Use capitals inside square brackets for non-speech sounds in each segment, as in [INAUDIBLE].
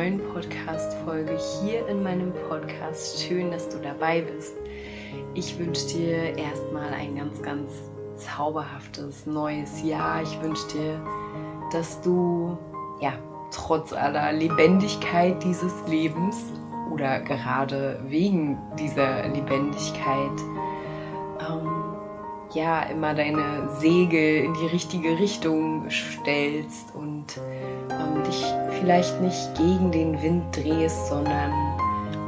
Neuen Podcast-Folge hier in meinem Podcast. Schön, dass du dabei bist. Ich wünsche dir erstmal ein ganz, ganz zauberhaftes neues Jahr. Ich wünsche dir, dass du, ja, trotz aller Lebendigkeit dieses Lebens oder gerade wegen dieser Lebendigkeit, ähm, ja, immer deine Segel in die richtige Richtung stellst und ähm, dich vielleicht nicht gegen den Wind drehst, sondern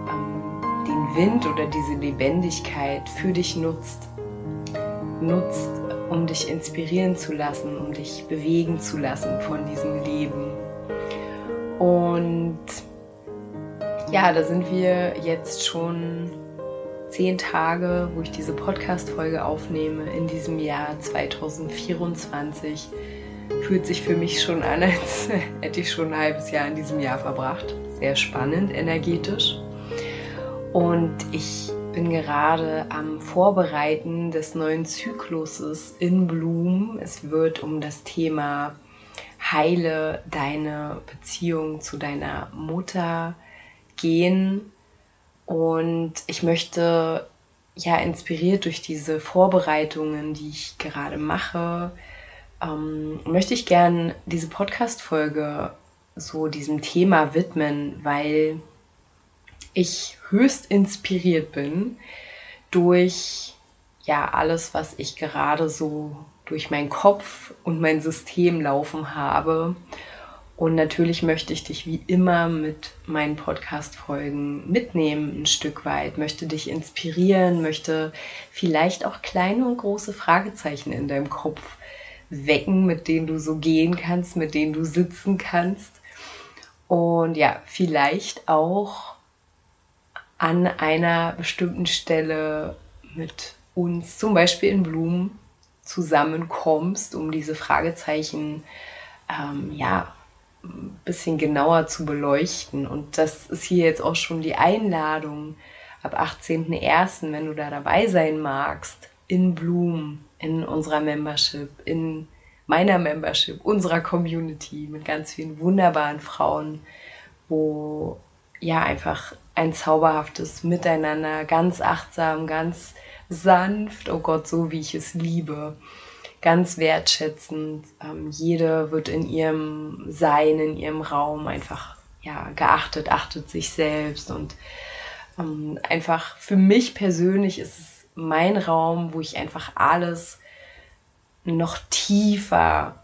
ähm, den Wind oder diese Lebendigkeit für dich nutzt. Nutzt, um dich inspirieren zu lassen, um dich bewegen zu lassen von diesem Leben. Und ja, da sind wir jetzt schon zehn Tage, wo ich diese Podcast-Folge aufnehme in diesem Jahr 2024 fühlt sich für mich schon an, [LAUGHS] als hätte ich schon ein halbes Jahr in diesem Jahr verbracht. Sehr spannend, energetisch. Und ich bin gerade am Vorbereiten des neuen Zykluses in Bloom. Es wird um das Thema Heile deine Beziehung zu deiner Mutter gehen. Und ich möchte ja inspiriert durch diese Vorbereitungen, die ich gerade mache, ähm, möchte ich gern diese Podcast-Folge so diesem Thema widmen, weil ich höchst inspiriert bin durch ja alles, was ich gerade so durch meinen Kopf und mein System laufen habe. Und natürlich möchte ich dich wie immer mit meinen Podcast-Folgen mitnehmen, ein Stück weit, möchte dich inspirieren, möchte vielleicht auch kleine und große Fragezeichen in deinem Kopf wecken, mit denen du so gehen kannst, mit denen du sitzen kannst. Und ja, vielleicht auch an einer bestimmten Stelle mit uns, zum Beispiel in Blumen, zusammenkommst, um diese Fragezeichen ähm, ja, ein bisschen genauer zu beleuchten. Und das ist hier jetzt auch schon die Einladung ab 18.01., wenn du da dabei sein magst, in Blumen in unserer Membership, in meiner Membership, unserer Community mit ganz vielen wunderbaren Frauen, wo ja einfach ein zauberhaftes Miteinander, ganz achtsam, ganz sanft, oh Gott, so wie ich es liebe, ganz wertschätzend. Ähm, jede wird in ihrem Sein, in ihrem Raum einfach ja, geachtet, achtet sich selbst und ähm, einfach für mich persönlich ist es mein Raum, wo ich einfach alles noch tiefer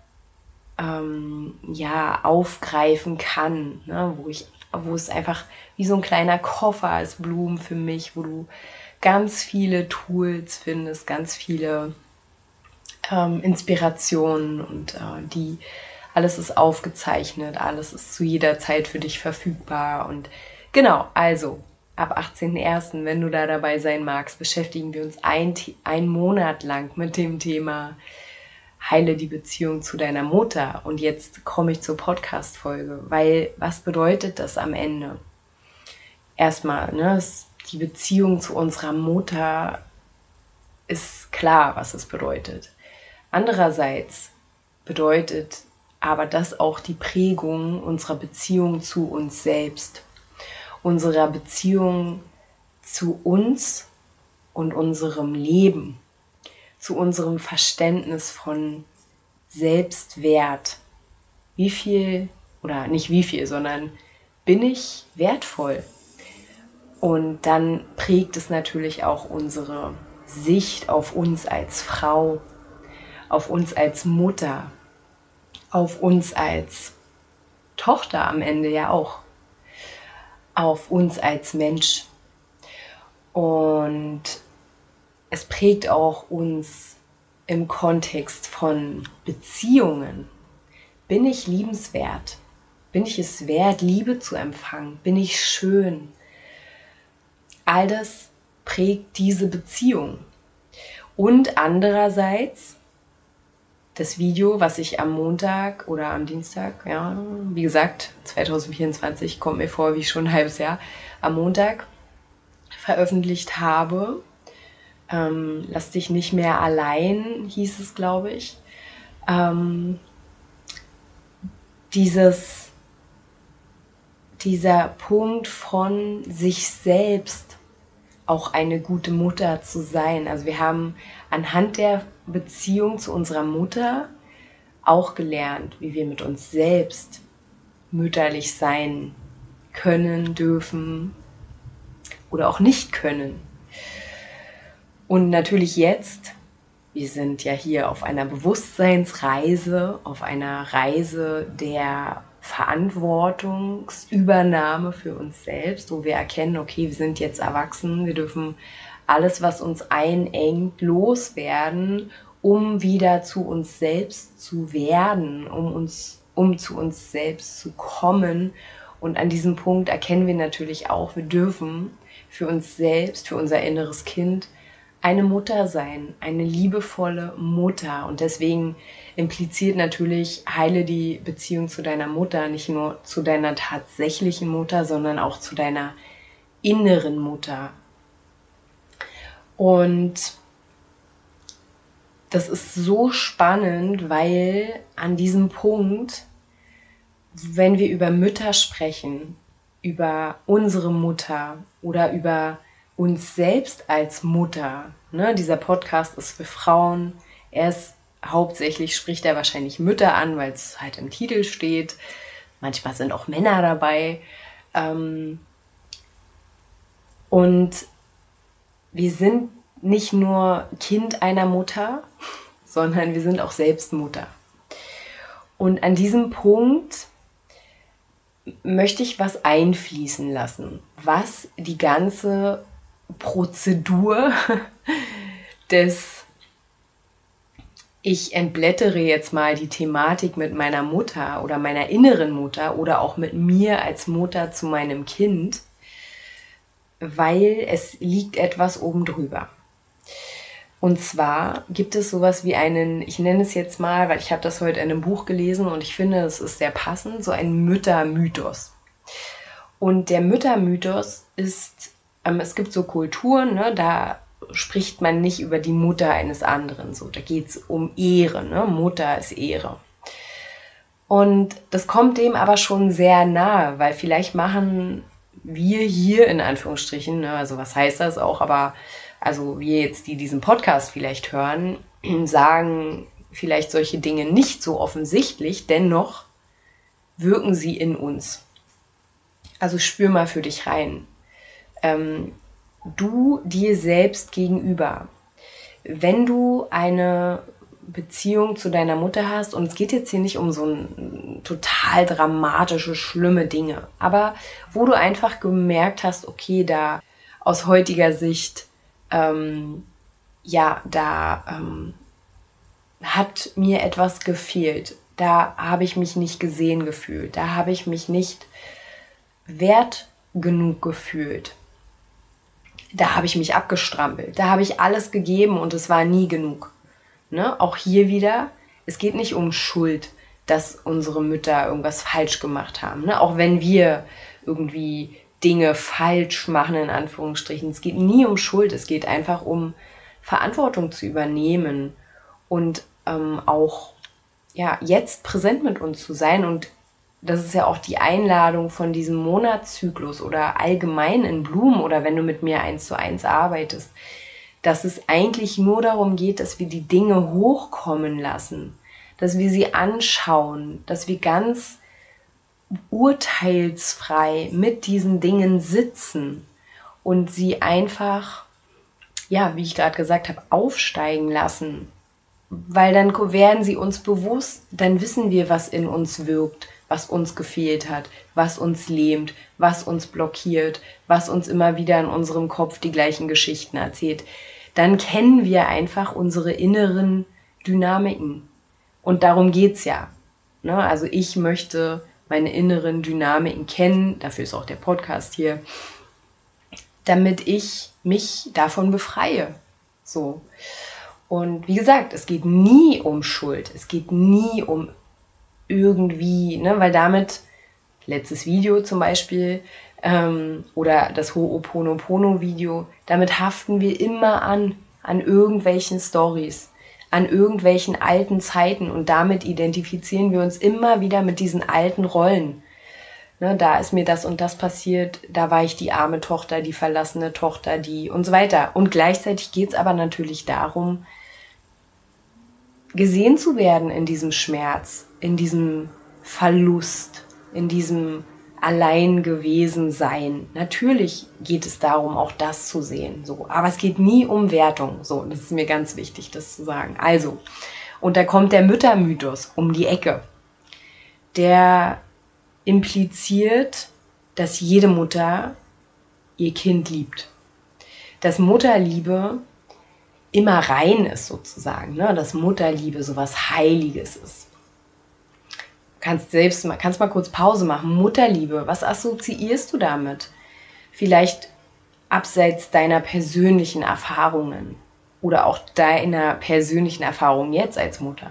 ähm, ja, aufgreifen kann, ne? wo ich, wo es einfach wie so ein kleiner Koffer als Blumen für mich, wo du ganz viele Tools findest, ganz viele ähm, Inspirationen und äh, die alles ist aufgezeichnet, alles ist zu jeder Zeit für dich verfügbar und genau, also ab 18.01., wenn du da dabei sein magst, beschäftigen wir uns ein, ein Monat lang mit dem Thema Heile die Beziehung zu deiner Mutter. Und jetzt komme ich zur Podcast-Folge, weil was bedeutet das am Ende? Erstmal, ne, die Beziehung zu unserer Mutter ist klar, was es bedeutet. Andererseits bedeutet aber das auch die Prägung unserer Beziehung zu uns selbst unserer Beziehung zu uns und unserem Leben, zu unserem Verständnis von Selbstwert. Wie viel, oder nicht wie viel, sondern bin ich wertvoll? Und dann prägt es natürlich auch unsere Sicht auf uns als Frau, auf uns als Mutter, auf uns als Tochter am Ende ja auch auf uns als Mensch. Und es prägt auch uns im Kontext von Beziehungen. bin ich liebenswert? Bin ich es wert, Liebe zu empfangen? Bin ich schön? All das prägt diese Beziehung. Und andererseits das Video, was ich am Montag oder am Dienstag, ja, wie gesagt, 2024 kommt mir vor wie schon ein halbes Jahr, am Montag veröffentlicht habe. Ähm, Lass dich nicht mehr allein, hieß es, glaube ich. Ähm, dieses, dieser Punkt von sich selbst auch eine gute Mutter zu sein. Also wir haben anhand der Beziehung zu unserer Mutter auch gelernt, wie wir mit uns selbst mütterlich sein können, dürfen oder auch nicht können. Und natürlich jetzt, wir sind ja hier auf einer Bewusstseinsreise, auf einer Reise der Verantwortungsübernahme für uns selbst, wo wir erkennen, okay, wir sind jetzt erwachsen, wir dürfen alles, was uns einengt, loswerden, um wieder zu uns selbst zu werden, um uns, um zu uns selbst zu kommen. Und an diesem Punkt erkennen wir natürlich auch, wir dürfen für uns selbst, für unser inneres Kind eine Mutter sein, eine liebevolle Mutter. Und deswegen impliziert natürlich, heile die Beziehung zu deiner Mutter, nicht nur zu deiner tatsächlichen Mutter, sondern auch zu deiner inneren Mutter. Und das ist so spannend, weil an diesem Punkt, wenn wir über Mütter sprechen, über unsere Mutter oder über uns selbst als Mutter. Ne? Dieser Podcast ist für Frauen. Er ist hauptsächlich, spricht er wahrscheinlich Mütter an, weil es halt im Titel steht. Manchmal sind auch Männer dabei. Ähm und wir sind nicht nur Kind einer Mutter, sondern wir sind auch selbst Mutter. Und an diesem Punkt möchte ich was einfließen lassen, was die ganze Prozedur [LAUGHS] des ich entblättere jetzt mal die Thematik mit meiner Mutter oder meiner inneren Mutter oder auch mit mir als Mutter zu meinem Kind, weil es liegt etwas oben drüber. Und zwar gibt es sowas wie einen, ich nenne es jetzt mal, weil ich habe das heute in einem Buch gelesen und ich finde, es ist sehr passend, so ein Müttermythos. Und der Müttermythos ist ähm, es gibt so Kulturen, ne, da spricht man nicht über die Mutter eines anderen. So, da geht es um Ehre. Ne? Mutter ist Ehre. Und das kommt dem aber schon sehr nahe, weil vielleicht machen wir hier in Anführungsstrichen, ne, also was heißt das auch, aber also wir jetzt, die diesen Podcast vielleicht hören, [CLEARS THROAT] sagen vielleicht solche Dinge nicht so offensichtlich, dennoch wirken sie in uns. Also spür mal für dich rein ähm, du dir selbst gegenüber. Wenn du eine Beziehung zu deiner Mutter hast, und es geht jetzt hier nicht um so ein total dramatische, schlimme Dinge, aber wo du einfach gemerkt hast, okay, da aus heutiger Sicht, ähm, ja, da ähm, hat mir etwas gefehlt. Da habe ich mich nicht gesehen gefühlt. Da habe ich mich nicht wert genug gefühlt da habe ich mich abgestrampelt, da habe ich alles gegeben und es war nie genug. Ne? Auch hier wieder, es geht nicht um Schuld, dass unsere Mütter irgendwas falsch gemacht haben. Ne? Auch wenn wir irgendwie Dinge falsch machen, in Anführungsstrichen. Es geht nie um Schuld, es geht einfach um Verantwortung zu übernehmen und ähm, auch ja, jetzt präsent mit uns zu sein und das ist ja auch die Einladung von diesem Monatszyklus oder allgemein in Blumen oder wenn du mit mir eins zu eins arbeitest, dass es eigentlich nur darum geht, dass wir die Dinge hochkommen lassen, dass wir sie anschauen, dass wir ganz urteilsfrei mit diesen Dingen sitzen und sie einfach, ja, wie ich gerade gesagt habe, aufsteigen lassen. Weil dann werden sie uns bewusst, dann wissen wir, was in uns wirkt was uns gefehlt hat, was uns lähmt, was uns blockiert, was uns immer wieder in unserem Kopf die gleichen Geschichten erzählt, dann kennen wir einfach unsere inneren Dynamiken. Und darum geht's ja. Ne? Also ich möchte meine inneren Dynamiken kennen, dafür ist auch der Podcast hier, damit ich mich davon befreie. So. Und wie gesagt, es geht nie um Schuld, es geht nie um irgendwie, ne, weil damit, letztes Video zum Beispiel, ähm, oder das Ho'oponopono-Video, damit haften wir immer an, an irgendwelchen Stories, an irgendwelchen alten Zeiten und damit identifizieren wir uns immer wieder mit diesen alten Rollen. Ne, da ist mir das und das passiert, da war ich die arme Tochter, die verlassene Tochter, die und so weiter. Und gleichzeitig geht es aber natürlich darum, gesehen zu werden in diesem Schmerz, in diesem Verlust, in diesem allein gewesen sein. Natürlich geht es darum, auch das zu sehen, so. Aber es geht nie um Wertung, so. Das ist mir ganz wichtig, das zu sagen. Also. Und da kommt der Müttermythos um die Ecke. Der impliziert, dass jede Mutter ihr Kind liebt. Dass Mutterliebe immer rein ist sozusagen, ne? dass Mutterliebe sowas Heiliges ist. Kannst selbst mal, kannst mal kurz Pause machen. Mutterliebe, was assoziierst du damit? Vielleicht abseits deiner persönlichen Erfahrungen oder auch deiner persönlichen Erfahrung jetzt als Mutter.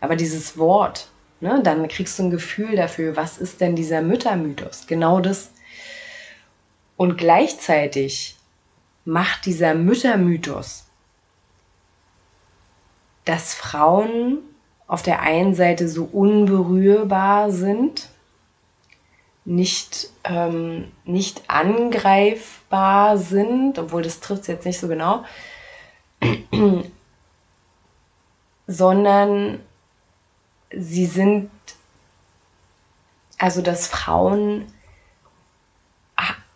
Aber dieses Wort, ne, dann kriegst du ein Gefühl dafür, was ist denn dieser Müttermythos? Genau das. Und gleichzeitig macht dieser Müttermythos dass Frauen auf der einen Seite so unberührbar sind, nicht, ähm, nicht angreifbar sind, obwohl das trifft es jetzt nicht so genau, [CLEARS THROAT] sondern sie sind, also dass Frauen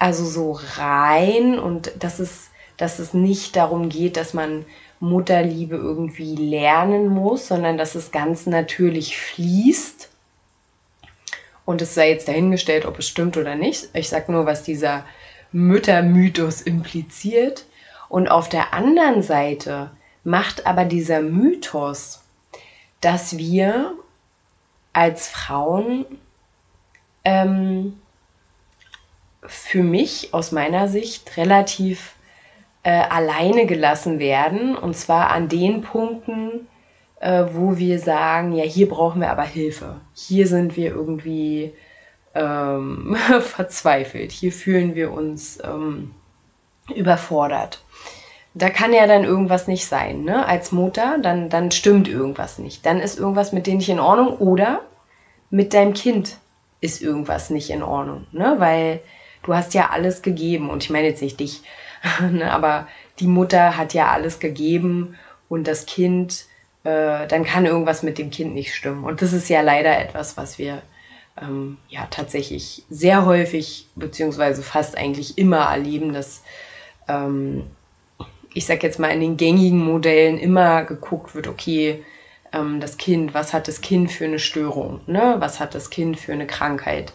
also so rein und dass es, dass es nicht darum geht, dass man Mutterliebe irgendwie lernen muss, sondern dass es ganz natürlich fließt. Und es sei jetzt dahingestellt, ob es stimmt oder nicht. Ich sage nur, was dieser Müttermythos impliziert. Und auf der anderen Seite macht aber dieser Mythos, dass wir als Frauen ähm, für mich aus meiner Sicht relativ äh, alleine gelassen werden. Und zwar an den Punkten, äh, wo wir sagen, ja, hier brauchen wir aber Hilfe. Hier sind wir irgendwie ähm, [LAUGHS] verzweifelt. Hier fühlen wir uns ähm, überfordert. Da kann ja dann irgendwas nicht sein, ne? Als Mutter, dann, dann stimmt irgendwas nicht. Dann ist irgendwas mit dir nicht in Ordnung oder mit deinem Kind ist irgendwas nicht in Ordnung, ne? Weil du hast ja alles gegeben und ich meine jetzt nicht dich, [LAUGHS] aber die Mutter hat ja alles gegeben und das Kind, äh, dann kann irgendwas mit dem Kind nicht stimmen. Und das ist ja leider etwas, was wir ähm, ja tatsächlich sehr häufig, beziehungsweise fast eigentlich immer erleben, dass ähm, ich sag jetzt mal in den gängigen Modellen immer geguckt wird, okay, ähm, das Kind, was hat das Kind für eine Störung, ne? Was hat das Kind für eine Krankheit?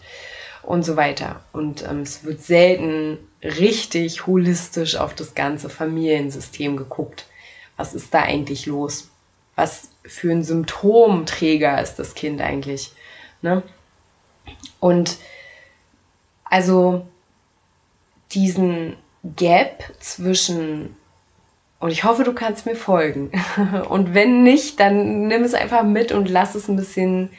Und so weiter. Und ähm, es wird selten richtig holistisch auf das ganze Familiensystem geguckt. Was ist da eigentlich los? Was für ein Symptomträger ist das Kind eigentlich? Ne? Und also diesen Gap zwischen, und ich hoffe, du kannst mir folgen. [LAUGHS] Und wenn nicht, dann nimm es einfach mit und lass es ein bisschen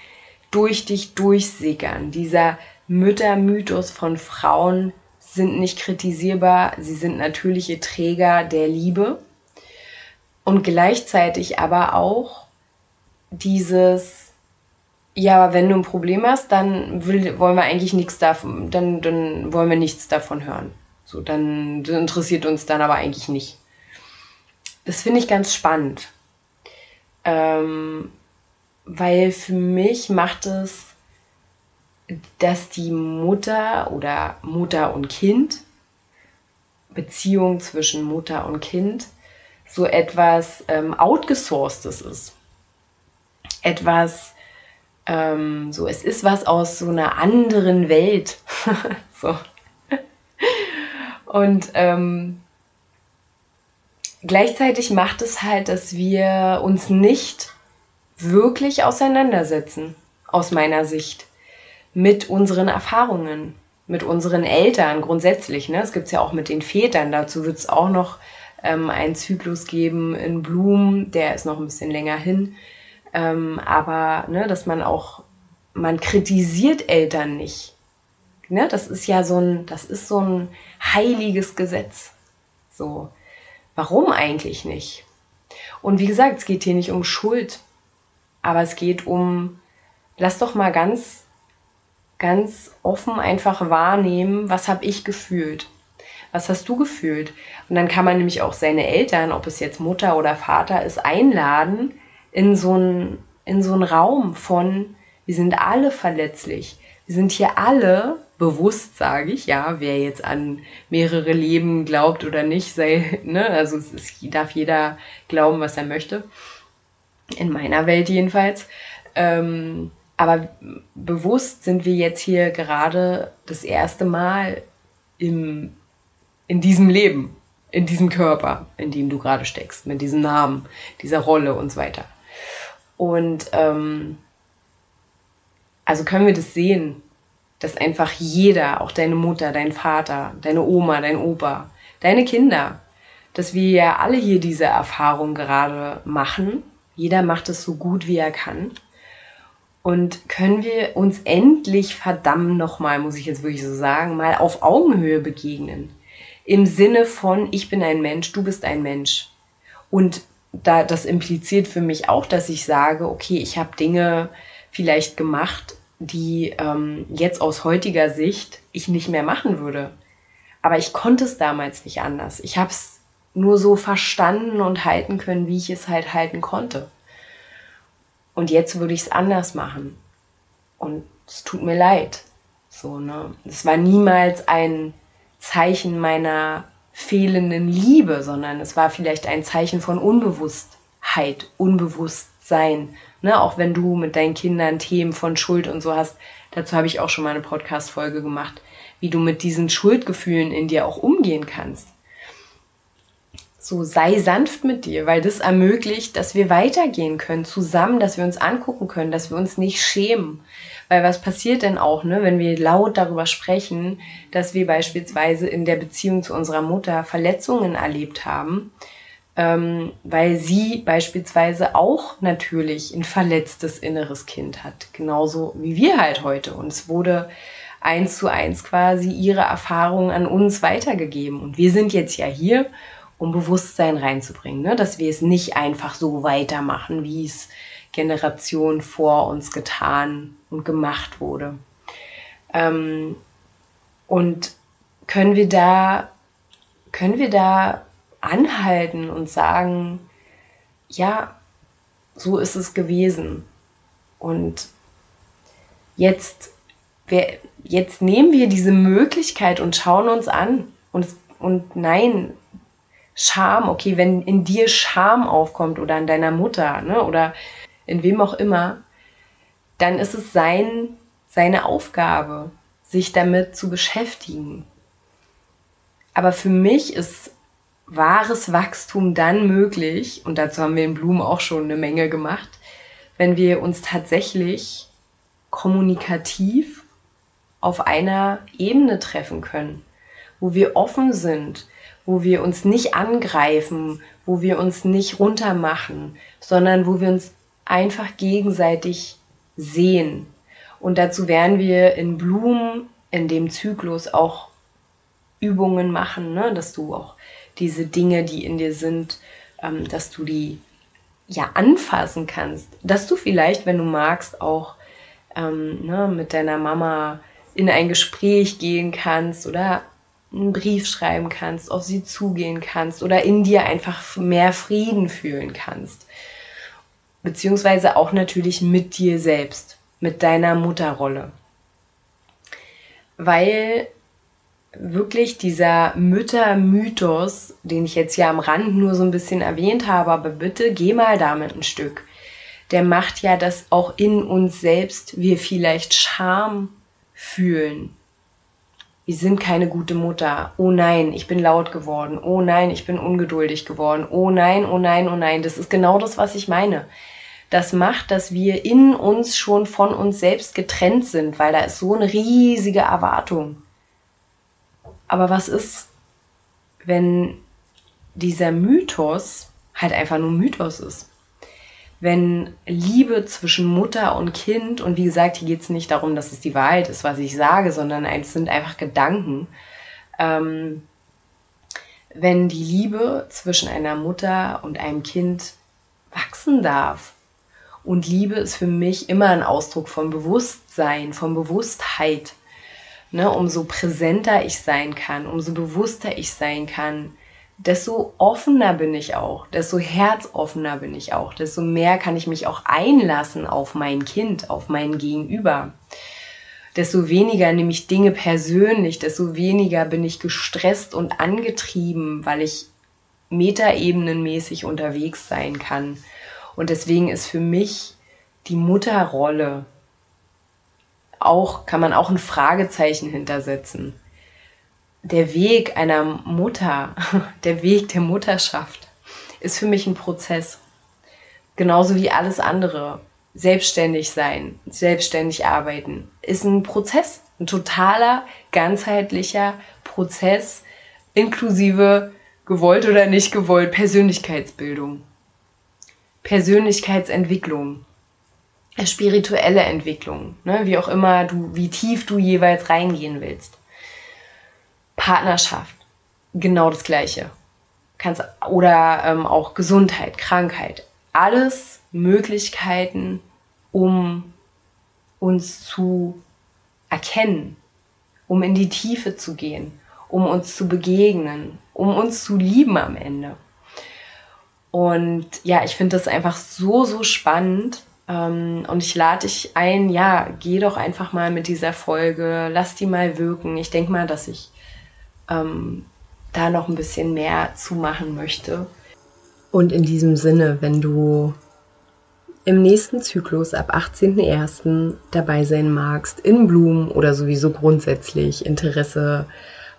durch dich durchsickern. Dieser Müttermythos von Frauen sind nicht kritisierbar, sie sind natürliche Träger der Liebe und gleichzeitig aber auch dieses, ja, wenn du ein Problem hast, dann will, wollen wir eigentlich nichts davon, dann, dann wollen wir nichts davon hören. So, dann interessiert uns dann aber eigentlich nicht. Das finde ich ganz spannend. Ähm, weil für mich macht es dass die Mutter oder Mutter und Kind, Beziehung zwischen Mutter und Kind, so etwas ähm, outgesourcedes ist. Etwas, ähm, so, es ist was aus so einer anderen Welt. [LAUGHS] so. Und ähm, gleichzeitig macht es halt, dass wir uns nicht wirklich auseinandersetzen aus meiner Sicht, mit unseren Erfahrungen, mit unseren Eltern grundsätzlich. Ne? Es gibt es ja auch mit den Vätern, dazu wird es auch noch ähm, einen Zyklus geben in Blumen, der ist noch ein bisschen länger hin. Ähm, aber ne, dass man auch, man kritisiert Eltern nicht. Ne? Das ist ja so ein, das ist so ein heiliges Gesetz. So, warum eigentlich nicht? Und wie gesagt, es geht hier nicht um Schuld, aber es geht um, lass doch mal ganz, ganz offen einfach wahrnehmen, was habe ich gefühlt? Was hast du gefühlt? Und dann kann man nämlich auch seine Eltern, ob es jetzt Mutter oder Vater ist, einladen in so einen, in so einen Raum von, wir sind alle verletzlich. Wir sind hier alle bewusst, sage ich, ja, wer jetzt an mehrere Leben glaubt oder nicht, sei, ne, also es ist, darf jeder glauben, was er möchte. In meiner Welt jedenfalls. Ähm, aber bewusst sind wir jetzt hier gerade das erste Mal im, in diesem Leben, in diesem Körper, in dem du gerade steckst, mit diesem Namen, dieser Rolle und so weiter. Und ähm, also können wir das sehen, dass einfach jeder, auch deine Mutter, dein Vater, deine Oma, dein Opa, deine Kinder, dass wir ja alle hier diese Erfahrung gerade machen. Jeder macht es so gut, wie er kann. Und können wir uns endlich verdammt nochmal, muss ich jetzt wirklich so sagen, mal auf Augenhöhe begegnen. Im Sinne von, ich bin ein Mensch, du bist ein Mensch. Und da, das impliziert für mich auch, dass ich sage, okay, ich habe Dinge vielleicht gemacht, die ähm, jetzt aus heutiger Sicht ich nicht mehr machen würde. Aber ich konnte es damals nicht anders. Ich habe es nur so verstanden und halten können, wie ich es halt halten konnte. Und jetzt würde ich es anders machen. Und es tut mir leid. So, ne? Es war niemals ein Zeichen meiner fehlenden Liebe, sondern es war vielleicht ein Zeichen von Unbewusstheit, Unbewusstsein. Ne? Auch wenn du mit deinen Kindern Themen von Schuld und so hast. Dazu habe ich auch schon mal eine Podcast-Folge gemacht, wie du mit diesen Schuldgefühlen in dir auch umgehen kannst. So sei sanft mit dir, weil das ermöglicht, dass wir weitergehen können zusammen, dass wir uns angucken können, dass wir uns nicht schämen. Weil was passiert denn auch, ne, wenn wir laut darüber sprechen, dass wir beispielsweise in der Beziehung zu unserer Mutter Verletzungen erlebt haben, ähm, weil sie beispielsweise auch natürlich ein verletztes inneres Kind hat, genauso wie wir halt heute. Und es wurde eins zu eins quasi ihre Erfahrungen an uns weitergegeben. Und wir sind jetzt ja hier um Bewusstsein reinzubringen, ne? dass wir es nicht einfach so weitermachen, wie es Generationen vor uns getan und gemacht wurde. Ähm, und können wir da, können wir da anhalten und sagen, ja, so ist es gewesen. Und jetzt, wir, jetzt nehmen wir diese Möglichkeit und schauen uns an. Und, und nein, Scham, okay, wenn in dir Scham aufkommt oder in deiner Mutter ne, oder in wem auch immer, dann ist es sein, seine Aufgabe, sich damit zu beschäftigen. Aber für mich ist wahres Wachstum dann möglich, und dazu haben wir in Blumen auch schon eine Menge gemacht, wenn wir uns tatsächlich kommunikativ auf einer Ebene treffen können, wo wir offen sind, wo wir uns nicht angreifen, wo wir uns nicht runtermachen, sondern wo wir uns einfach gegenseitig sehen. Und dazu werden wir in Blumen in dem Zyklus auch Übungen machen, ne? dass du auch diese Dinge, die in dir sind, ähm, dass du die ja anfassen kannst, dass du vielleicht, wenn du magst, auch ähm, ne, mit deiner Mama in ein Gespräch gehen kannst oder einen Brief schreiben kannst, auf sie zugehen kannst oder in dir einfach mehr Frieden fühlen kannst. Beziehungsweise auch natürlich mit dir selbst, mit deiner Mutterrolle. Weil wirklich dieser Müttermythos, den ich jetzt ja am Rand nur so ein bisschen erwähnt habe, aber bitte geh mal damit ein Stück. Der macht ja, dass auch in uns selbst wir vielleicht Scham fühlen wir sind keine gute Mutter. Oh nein, ich bin laut geworden. Oh nein, ich bin ungeduldig geworden. Oh nein, oh nein, oh nein. Das ist genau das, was ich meine. das macht, dass wir in uns schon von uns selbst getrennt sind, weil da ist so eine riesige Erwartung. Aber was ist, wenn dieser Mythos halt einfach nur Mythos ist? Wenn Liebe zwischen Mutter und Kind, und wie gesagt, hier geht es nicht darum, dass es die Wahrheit ist, was ich sage, sondern es sind einfach Gedanken, ähm, wenn die Liebe zwischen einer Mutter und einem Kind wachsen darf. Und Liebe ist für mich immer ein Ausdruck von Bewusstsein, von Bewusstheit. Ne, umso präsenter ich sein kann, umso bewusster ich sein kann, desto offener bin ich auch, desto herzoffener bin ich auch, desto mehr kann ich mich auch einlassen auf mein Kind, auf mein Gegenüber desto weniger nehme ich Dinge persönlich, desto weniger bin ich gestresst und angetrieben, weil ich metaebenenmäßig unterwegs sein kann. Und deswegen ist für mich die Mutterrolle auch, kann man auch ein Fragezeichen hintersetzen. Der Weg einer Mutter, [LAUGHS] der Weg der Mutterschaft ist für mich ein Prozess. Genauso wie alles andere selbstständig sein, selbstständig arbeiten, ist ein Prozess, ein totaler, ganzheitlicher Prozess, inklusive gewollt oder nicht gewollt Persönlichkeitsbildung, Persönlichkeitsentwicklung, spirituelle Entwicklung, ne, wie auch immer du, wie tief du jeweils reingehen willst. Partnerschaft, genau das Gleiche. Kannst, oder ähm, auch Gesundheit, Krankheit, alles Möglichkeiten, um uns zu erkennen, um in die Tiefe zu gehen, um uns zu begegnen, um uns zu lieben am Ende. Und ja, ich finde das einfach so, so spannend. Ähm, und ich lade dich ein, ja, geh doch einfach mal mit dieser Folge, lass die mal wirken. Ich denke mal, dass ich ähm, da noch ein bisschen mehr zu machen möchte. Und in diesem Sinne, wenn du im nächsten Zyklus ab 18.01. dabei sein magst, in Blumen oder sowieso grundsätzlich Interesse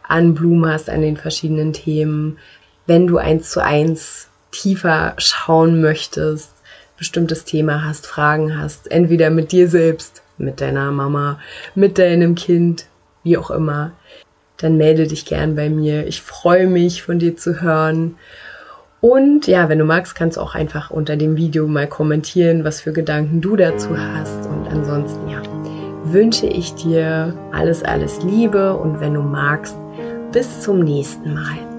an Blumen hast, an den verschiedenen Themen, wenn du eins zu eins tiefer schauen möchtest, bestimmtes Thema hast, Fragen hast, entweder mit dir selbst, mit deiner Mama, mit deinem Kind, wie auch immer, dann melde dich gern bei mir. Ich freue mich, von dir zu hören. Und ja, wenn du magst, kannst du auch einfach unter dem Video mal kommentieren, was für Gedanken du dazu hast. Und ansonsten, ja, wünsche ich dir alles, alles Liebe und wenn du magst, bis zum nächsten Mal.